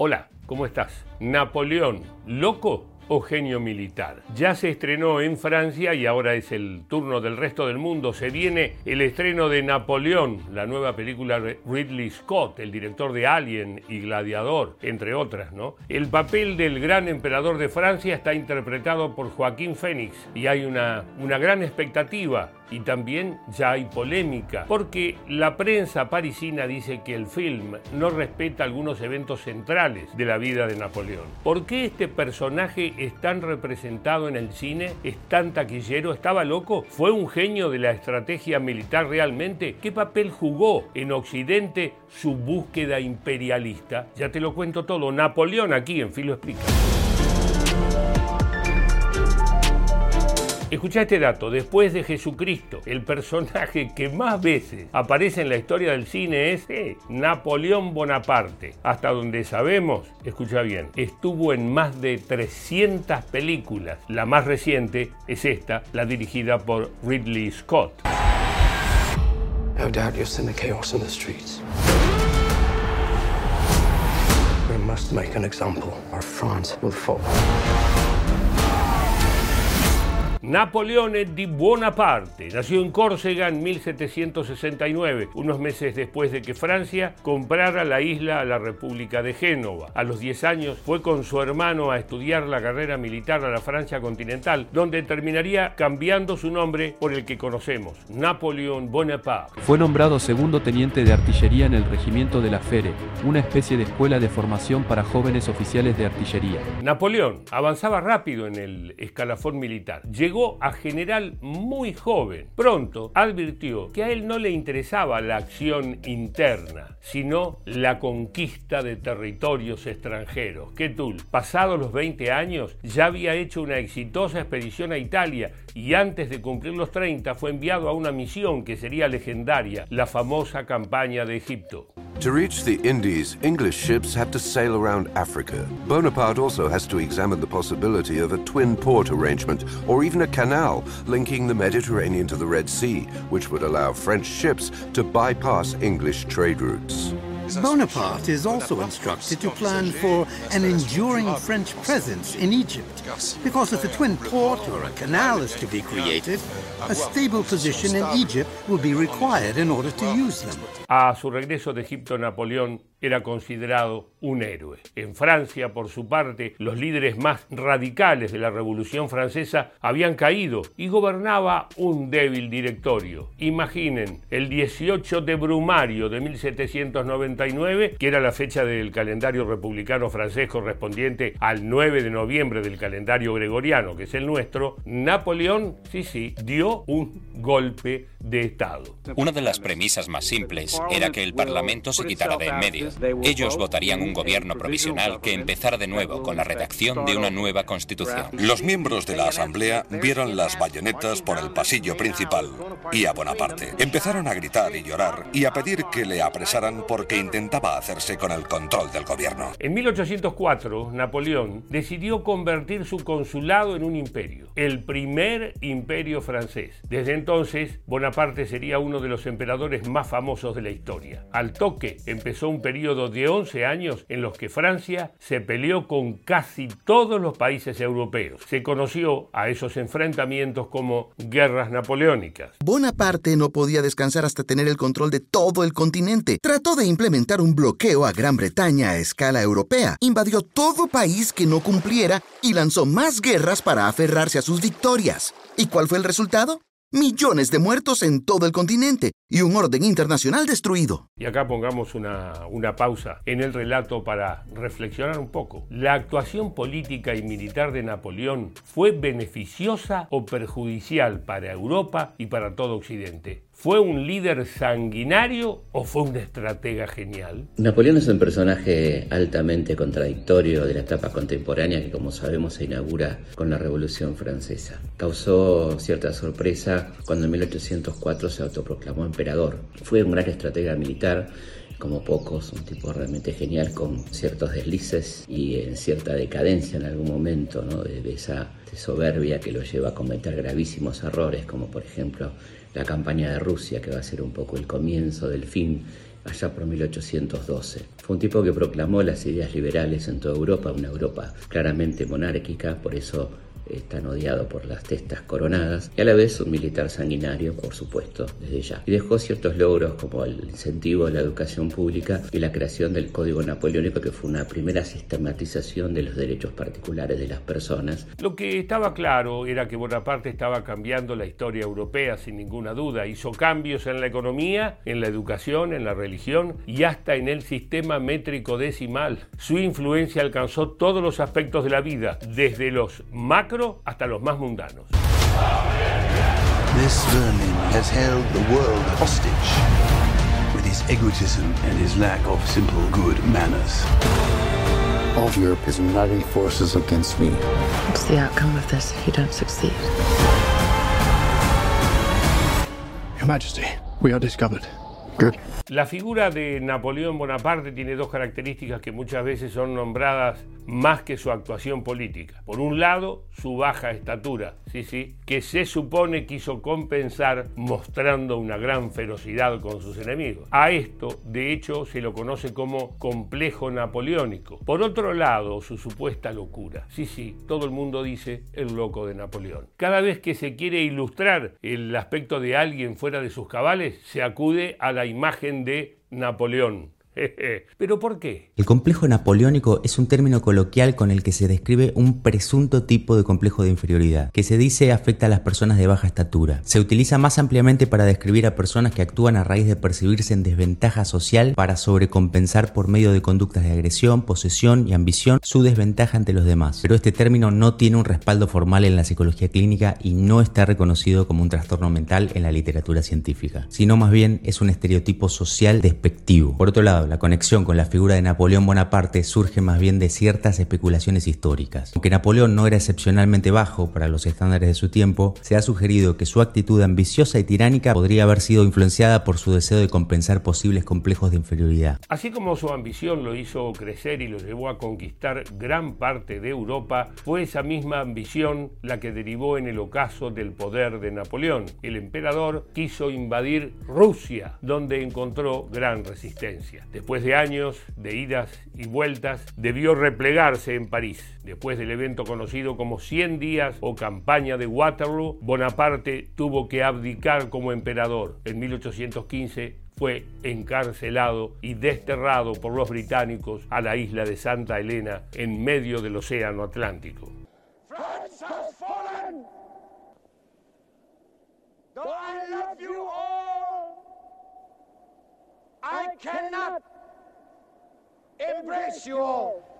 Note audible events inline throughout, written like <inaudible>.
Hola, ¿cómo estás? Napoleón, ¿loco o genio militar? Ya se estrenó en Francia y ahora es el turno del resto del mundo. Se viene el estreno de Napoleón, la nueva película de Ridley Scott, el director de Alien y Gladiador, entre otras, ¿no? El papel del gran emperador de Francia está interpretado por Joaquín Fénix y hay una, una gran expectativa y también ya hay polémica, porque la prensa parisina dice que el film no respeta algunos eventos centrales de la vida de Napoleón. ¿Por qué este personaje es tan representado en el cine? ¿Es tan taquillero? ¿Estaba loco? ¿Fue un genio de la estrategia militar realmente? ¿Qué papel jugó en Occidente su búsqueda imperialista? Ya te lo cuento todo. Napoleón aquí en Filo Explica. Escucha este dato, después de Jesucristo, el personaje que más veces aparece en la historia del cine es eh, Napoleón Bonaparte. Hasta donde sabemos, escucha bien, estuvo en más de 300 películas. La más reciente es esta, la dirigida por Ridley Scott. No doubt you'll send the chaos in the streets. We must make an example, or France will fall. Napoleone di Bonaparte nació en Córcega en 1769, unos meses después de que Francia comprara la isla a la República de Génova. A los 10 años fue con su hermano a estudiar la carrera militar a la Francia continental, donde terminaría cambiando su nombre por el que conocemos, Napoleón Bonaparte. Fue nombrado segundo teniente de artillería en el regimiento de la Fere, una especie de escuela de formación para jóvenes oficiales de artillería. Napoleón avanzaba rápido en el escalafón militar. Llegó a general muy joven. Pronto advirtió que a él no le interesaba la acción interna, sino la conquista de territorios extranjeros. tú, pasados los 20 años, ya había hecho una exitosa expedición a Italia y antes de cumplir los 30 fue enviado a una misión que sería legendaria, la famosa campaña de Egipto. To reach the Indies, English ships have to sail around Africa. Bonaparte also has to examine the possibility of a twin port arrangement or even a canal linking the Mediterranean to the Red Sea, which would allow French ships to bypass English trade routes. Bonaparte is also instructed to plan for an enduring French presence in Egypt, because if a twin port or a canal is to be created, a stable position in Egypt will be required in order to use them. A su regreso de Egipto, Napoleón era considerado un héroe. En Francia, por su parte, los líderes más radicales de la Revolución Francesa habían caído y gobernaba un débil directorio. Imaginen, el 18 de Brumario de 1799, que era la fecha del calendario republicano francés correspondiente al 9 de noviembre del calendario gregoriano, que es el nuestro, Napoleón, sí, sí, dio un golpe de Estado. Una de las premisas más simples era que el Parlamento se quitara de en medio ellos votarían un gobierno provisional que empezara de nuevo con la redacción de una nueva constitución. Los miembros de la Asamblea vieron las bayonetas por el pasillo principal y a Bonaparte. Empezaron a gritar y llorar y a pedir que le apresaran porque intentaba hacerse con el control del gobierno. En 1804, Napoleón decidió convertir su consulado en un imperio, el primer imperio francés. Desde entonces, Bonaparte sería uno de los emperadores más famosos de la historia. Al toque empezó un periodo de 11 años en los que Francia se peleó con casi todos los países europeos. Se conoció a esos enfrentamientos como guerras napoleónicas. Bonaparte no podía descansar hasta tener el control de todo el continente. Trató de implementar un bloqueo a Gran Bretaña a escala europea. Invadió todo país que no cumpliera y lanzó más guerras para aferrarse a sus victorias. ¿Y cuál fue el resultado? millones de muertos en todo el continente y un orden internacional destruido. Y acá pongamos una, una, pausa en el relato para reflexionar un poco. ¿La actuación política y militar de Napoleón fue beneficiosa o perjudicial para Europa y para todo Occidente? ¿Fue un líder sanguinario o fue un estratega genial? Napoleón es un personaje altamente contradictorio de la etapa contemporánea que como sabemos se inaugura con la Revolución Francesa. Causó cierta sorpresa cuando en 1804 se autoproclamó emperador. Fue un gran estratega militar como pocos, un tipo realmente genial con ciertos deslices y en cierta decadencia en algún momento, ¿no? de, esa soberbia que lo lleva a cometer gravísimos errores, como por ejemplo la campaña de Rusia, que va a ser un poco el comienzo del fin allá por 1812. Fue un tipo que proclamó las ideas liberales en toda Europa, una Europa claramente monárquica, por eso tan odiado por las testas coronadas, y a la vez un militar sanguinario, por supuesto, desde ya. Y dejó ciertos logros como el incentivo a la educación pública y la creación del Código Napoleónico, que fue una primera sistematización de los derechos particulares de las personas. Lo que estaba claro era que Bonaparte estaba cambiando la historia europea sin ninguna duda. Hizo cambios en la economía, en la educación, en la religión y hasta en el sistema métrico decimal. Su influencia alcanzó todos los aspectos de la vida, desde los macro hasta los más mundanos. This vermin has held the world hostage with his egotism and his lack of simple good manners. All of Europe is uniting forces against me. What's the outcome of this if you don't succeed? Your Majesty, we are discovered. La figura de Napoleón Bonaparte tiene dos características que muchas veces son nombradas más que su actuación política. Por un lado, su baja estatura, sí, sí, que se supone quiso compensar mostrando una gran ferocidad con sus enemigos. A esto, de hecho, se lo conoce como complejo napoleónico. Por otro lado, su supuesta locura. Sí, sí, todo el mundo dice el loco de Napoleón. Cada vez que se quiere ilustrar el aspecto de alguien fuera de sus cabales, se acude a la imagen de Napoleón <laughs> ¿Pero por qué? El complejo napoleónico es un término coloquial con el que se describe un presunto tipo de complejo de inferioridad, que se dice afecta a las personas de baja estatura. Se utiliza más ampliamente para describir a personas que actúan a raíz de percibirse en desventaja social para sobrecompensar por medio de conductas de agresión, posesión y ambición su desventaja ante los demás. Pero este término no tiene un respaldo formal en la psicología clínica y no está reconocido como un trastorno mental en la literatura científica, sino más bien es un estereotipo social despectivo. Por otro lado, la conexión con la figura de Napoleón Bonaparte surge más bien de ciertas especulaciones históricas. Aunque Napoleón no era excepcionalmente bajo para los estándares de su tiempo, se ha sugerido que su actitud ambiciosa y tiránica podría haber sido influenciada por su deseo de compensar posibles complejos de inferioridad. Así como su ambición lo hizo crecer y lo llevó a conquistar gran parte de Europa, fue esa misma ambición la que derivó en el ocaso del poder de Napoleón. El emperador quiso invadir Rusia, donde encontró gran resistencia. Después de años de idas y vueltas, debió replegarse en París. Después del evento conocido como 100 días o campaña de Waterloo, Bonaparte tuvo que abdicar como emperador. En 1815 fue encarcelado y desterrado por los británicos a la isla de Santa Elena en medio del Océano Atlántico.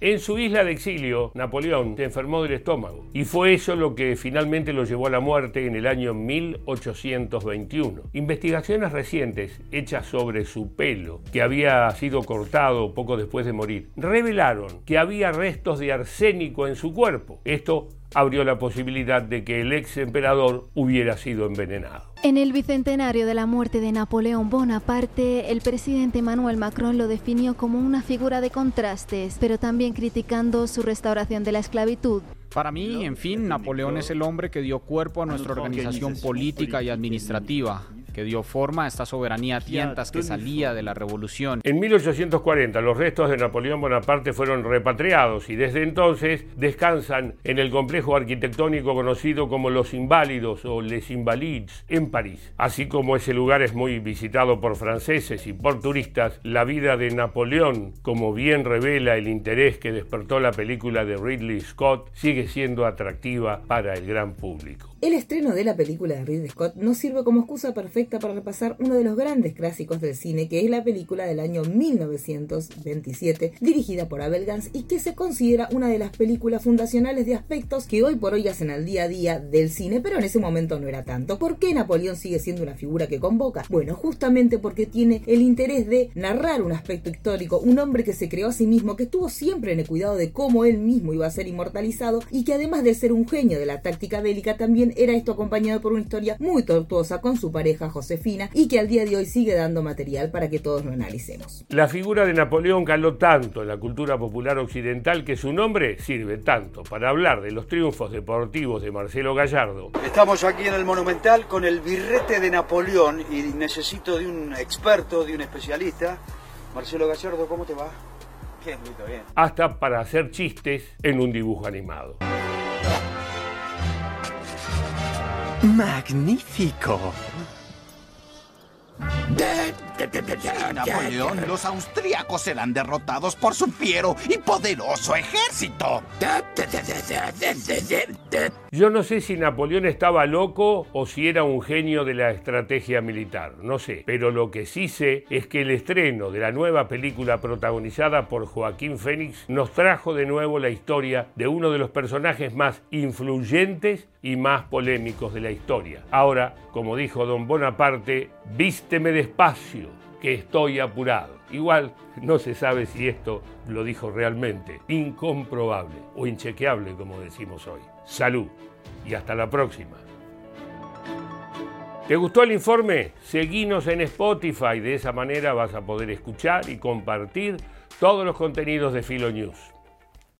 En su isla de exilio, Napoleón se enfermó del estómago y fue eso lo que finalmente lo llevó a la muerte en el año 1821. Investigaciones recientes hechas sobre su pelo, que había sido cortado poco después de morir, revelaron que había restos de arsénico en su cuerpo. Esto abrió la posibilidad de que el ex emperador hubiera sido envenenado. En el bicentenario de la muerte de Napoleón Bonaparte, el presidente Emmanuel Macron lo definió como una figura de contrastes, pero también criticando su restauración de la esclavitud. Para mí, en fin, Napoleón es el hombre que dio cuerpo a nuestra organización política y administrativa que dio forma a esta soberanía tientas que salía de la revolución. En 1840 los restos de Napoleón Bonaparte fueron repatriados y desde entonces descansan en el complejo arquitectónico conocido como Los Inválidos o Les Invalides en París. Así como ese lugar es muy visitado por franceses y por turistas, la vida de Napoleón, como bien revela el interés que despertó la película de Ridley Scott, sigue siendo atractiva para el gran público. El estreno de la película de Ridley Scott nos sirve como excusa perfecta para repasar uno de los grandes clásicos del cine, que es la película del año 1927, dirigida por Abel Gans y que se considera una de las películas fundacionales de aspectos que hoy por hoy hacen al día a día del cine, pero en ese momento no era tanto. ¿Por qué Napoleón sigue siendo una figura que convoca? Bueno, justamente porque tiene el interés de narrar un aspecto histórico, un hombre que se creó a sí mismo, que estuvo siempre en el cuidado de cómo él mismo iba a ser inmortalizado y que además de ser un genio de la táctica bélica, también era esto acompañado por una historia muy tortuosa con su pareja Josefina y que al día de hoy sigue dando material para que todos lo analicemos. La figura de Napoleón caló tanto en la cultura popular occidental que su nombre sirve tanto para hablar de los triunfos deportivos de Marcelo Gallardo. Estamos aquí en el Monumental con el birrete de Napoleón y necesito de un experto, de un especialista. Marcelo Gallardo, ¿cómo te va? Bien, muy bien. Hasta para hacer chistes en un dibujo animado. Magnífico. Dead. Napoleón, los austríacos serán derrotados por su fiero y poderoso ejército. Yo no sé si Napoleón estaba loco o si era un genio de la estrategia militar, no sé. Pero lo que sí sé es que el estreno de la nueva película protagonizada por Joaquín Fénix nos trajo de nuevo la historia de uno de los personajes más influyentes y más polémicos de la historia. Ahora, como dijo don Bonaparte, vísteme despacio, que estoy apurado. Igual no se sabe si esto lo dijo realmente, incomprobable o inchequeable como decimos hoy. Salud y hasta la próxima. ¿Te gustó el informe? Seguinos en Spotify, de esa manera vas a poder escuchar y compartir todos los contenidos de Filo News.